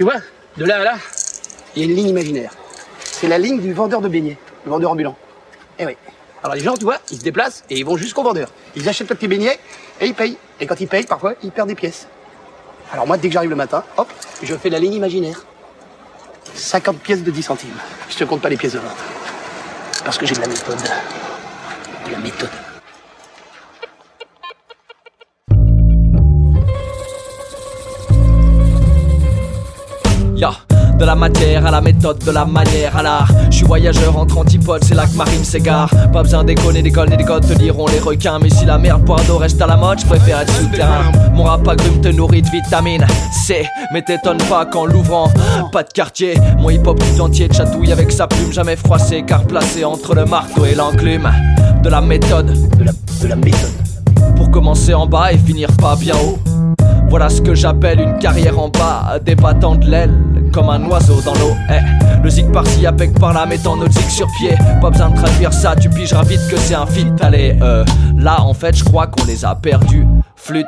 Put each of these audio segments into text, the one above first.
Tu vois, de là à là, il y a une ligne imaginaire. C'est la ligne du vendeur de beignets, le vendeur ambulant. Eh oui. Alors les gens, tu vois, ils se déplacent et ils vont jusqu'au vendeur. Ils achètent le petit beignet et ils payent. Et quand ils payent, parfois, ils perdent des pièces. Alors moi, dès que j'arrive le matin, hop, je fais la ligne imaginaire. 50 pièces de 10 centimes. Je te compte pas les pièces de vente. Parce que j'ai de la méthode. De la méthode. De la matière à la méthode, de la manière à l'art. Je suis voyageur entre antipodes, c'est là que ma rime s'égare. Pas besoin d'éconner, d'école ni des codes, te diront les requins. Mais si la merde d'eau reste à la mode, je préfère être souterrain. Mon rap agrume te nourrit de vitamines C. Mais t'étonne pas qu'en l'ouvrant, pas de quartier. Mon hip hop tout entier chatouille avec sa plume, jamais froissé, car placé entre le marteau et l'enclume. De la méthode, De la, de la méthode. pour commencer en bas et finir pas bien haut. Voilà ce que j'appelle une carrière en bas, débattant de l'aile comme un oiseau dans l'eau. Eh, le zig par-ci, apec par-là, mettant notre zig sur pied. Pas besoin de traduire ça, tu pigeras vite que c'est un fit. Allez, euh, là en fait, je crois qu'on les a perdus. Flûte,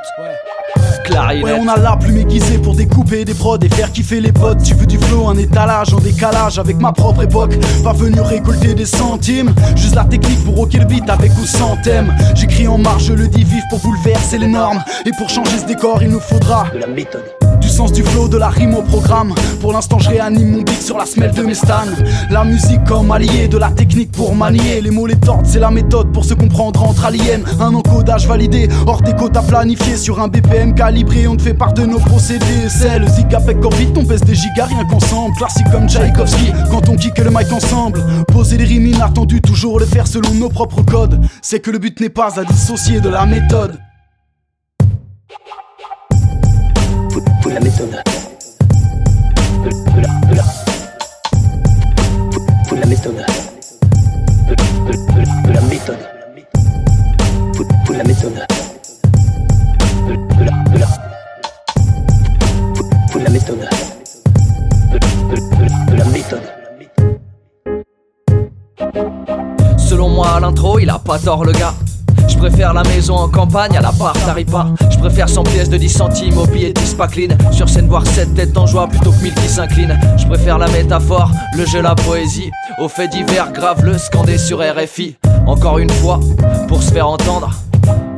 clarinette. Ouais, on a la plume aiguisée pour découper des prods et faire kiffer les potes. Tu veux du flow, un étalage en décalage avec ma propre époque. Pas venu récolter des centimes, juste la technique pour rocker le beat avec ou sans thème. J'écris en marche, je le dis vif pour bouleverser les normes. Et pour changer ce décor, il nous faudra De la méthode. Sens du flow, de la rime au programme. Pour l'instant, je réanime mon beat sur la semelle de mes stans. La musique comme allié, de la technique pour manier. Les mots, les tordes, c'est la méthode pour se comprendre entre aliens. Un encodage validé, hors des quotas planifiés. Sur un BPM calibré, on te fait part de nos procédés. C'est le zig avec vite, on pèse des gigas rien qu'ensemble. Classique comme Tchaïkovski, quand on kick le mic ensemble. Poser les rimes inattendues, toujours le faire selon nos propres codes. C'est que le but n'est pas à dissocier de la méthode. De la méthode. De, de la, de la. De la méthode. De, de, de, de la méthode. Faut, faut de la méthode. De, de la, de la. Faut, faut de la méthode. De, de, de, de la méthode. Selon moi, à l'intro, il a pas tort le gars. Je préfère la maison en campagne à la part pas. Je préfère 100 pièces de 10 centimes au billet 10 pas clean. Sur scène, voir 7 têtes en joie plutôt que 1000 qui s'inclinent. Je préfère la métaphore, le jeu, la poésie. Au fait divers, grave le scandé sur RFI. Encore une fois, pour se faire entendre.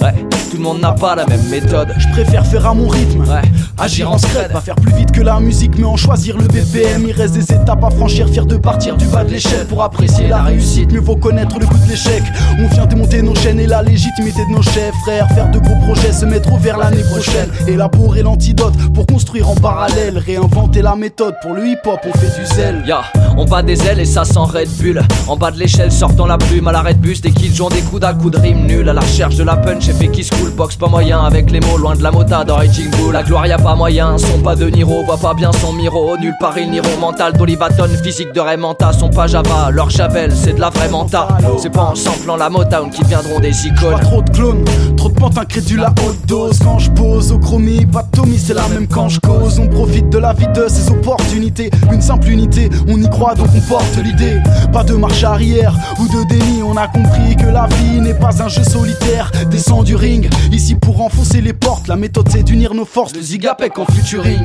Ouais, tout le monde n'a pas la même méthode. Je préfère faire à mon rythme. Ouais, Agir en scred, pas faire plus vite que la musique, mais en choisir le BPM. Il reste des étapes à franchir, fier de partir du bas de l'échelle pour apprécier la réussite. Mieux vaut connaître le goût de l'échec. On vient chaînes et la légitimité de nos chefs, frères. Faire de gros projets, se mettre au vert l'année prochaine. Élaborer l'antidote pour construire en parallèle. Réinventer la méthode pour le hip hop, on fait du zèle. Ya, on bat des ailes et ça sent Red Bull. En bas de l'échelle, sortant la plume à l'arrêt de bus. Des kills ont des coups d'un coup de rime nul. À la recherche de la punch, j'ai fait qui school box, pas moyen. Avec les mots loin de la motade dans Raging Bull. La gloire, y a pas moyen. Son pas de Niro, voit pas bien son miro. Nulle part il Niro mental d'Olivaton. Physique de Raymanta, son pas Java. Leur Javel, c'est de la vraie menta. C'est pas en samplant la Motown qui viendront des Pas icônes. trop de clones, trop de pentes incrédules à haute dose. Quand je pose au chromie, pas de Tommy, c'est la même quand je cause. On profite de la vie de ses opportunités. Une simple unité, on y croit donc on porte l'idée. Pas de marche arrière ou de déni, on a compris que la vie n'est pas un jeu solitaire. Descends du ring, ici pour enfoncer les portes. La méthode c'est d'unir nos forces. Le zigapec en futuring.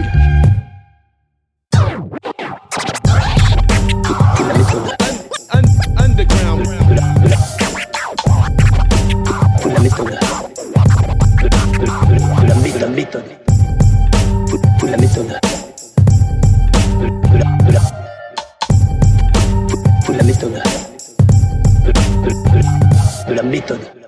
Méthode. De la méthode. De, la, de la. Faut, de la méthode. De, de, de, de la méthode.